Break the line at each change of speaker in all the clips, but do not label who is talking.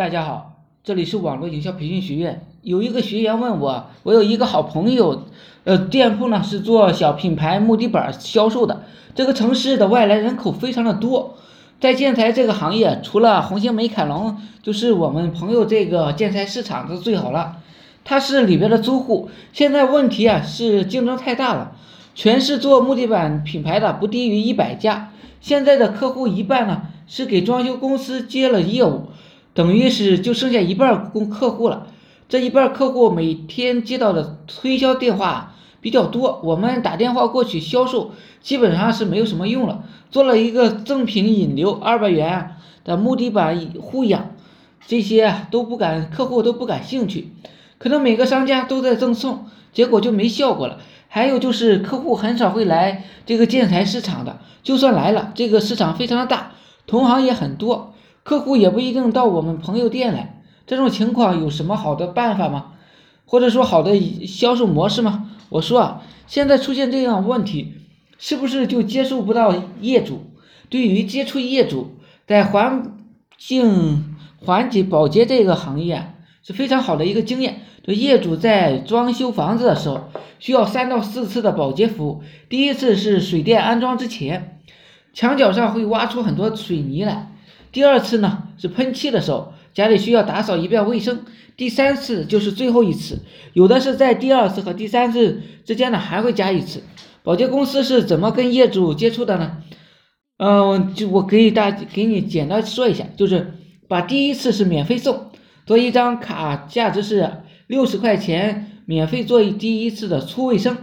大家好，这里是网络营销培训学院。有一个学员问我，我有一个好朋友，呃，店铺呢是做小品牌木地板销售的。这个城市的外来人口非常的多，在建材这个行业，除了红星美凯龙，就是我们朋友这个建材市场的最好了。他是里边的租户，现在问题啊是竞争太大了，全市做木地板品牌的不低于一百家，现在的客户一半呢是给装修公司接了业务。等于是就剩下一半供客户了，这一半客户每天接到的推销电话比较多，我们打电话过去销售基本上是没有什么用了。做了一个赠品引流，二百元的木地板护养，这些都不敢，客户都不感兴趣。可能每个商家都在赠送，结果就没效果了。还有就是客户很少会来这个建材市场的，就算来了，这个市场非常的大，同行也很多。客户也不一定到我们朋友店来，这种情况有什么好的办法吗？或者说好的销售模式吗？我说啊，现在出现这样问题，是不是就接触不到业主？对于接触业主，在环境环节保洁这个行业是非常好的一个经验。这业主在装修房子的时候，需要三到四次的保洁服务。第一次是水电安装之前，墙角上会挖出很多水泥来。第二次呢是喷漆的时候，家里需要打扫一遍卫生。第三次就是最后一次，有的是在第二次和第三次之间呢还会加一次。保洁公司是怎么跟业主接触的呢？嗯，就我可以大给你简单说一下，就是把第一次是免费送，做一张卡，价值是六十块钱，免费做第一次的粗卫生。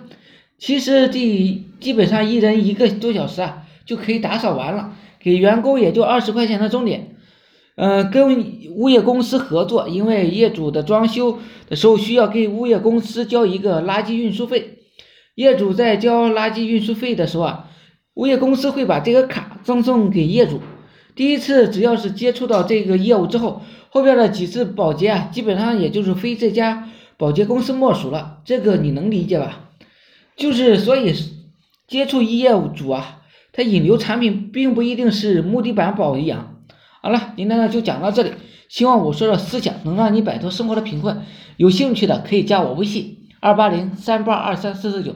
其实第基本上一人一个多小时啊就可以打扫完了。给员工也就二十块钱的钟点，嗯，跟物业公司合作，因为业主的装修的时候需要给物业公司交一个垃圾运输费，业主在交垃圾运输费的时候啊，物业公司会把这个卡赠送给业主。第一次只要是接触到这个业务之后，后边的几次保洁啊，基本上也就是非这家保洁公司莫属了，这个你能理解吧？就是所以接触业务主啊。它引流产品并不一定是木地板保养。好了，今天呢就讲到这里，希望我说的思想能让你摆脱生活的贫困。有兴趣的可以加我微信：二八零三八二三四四九。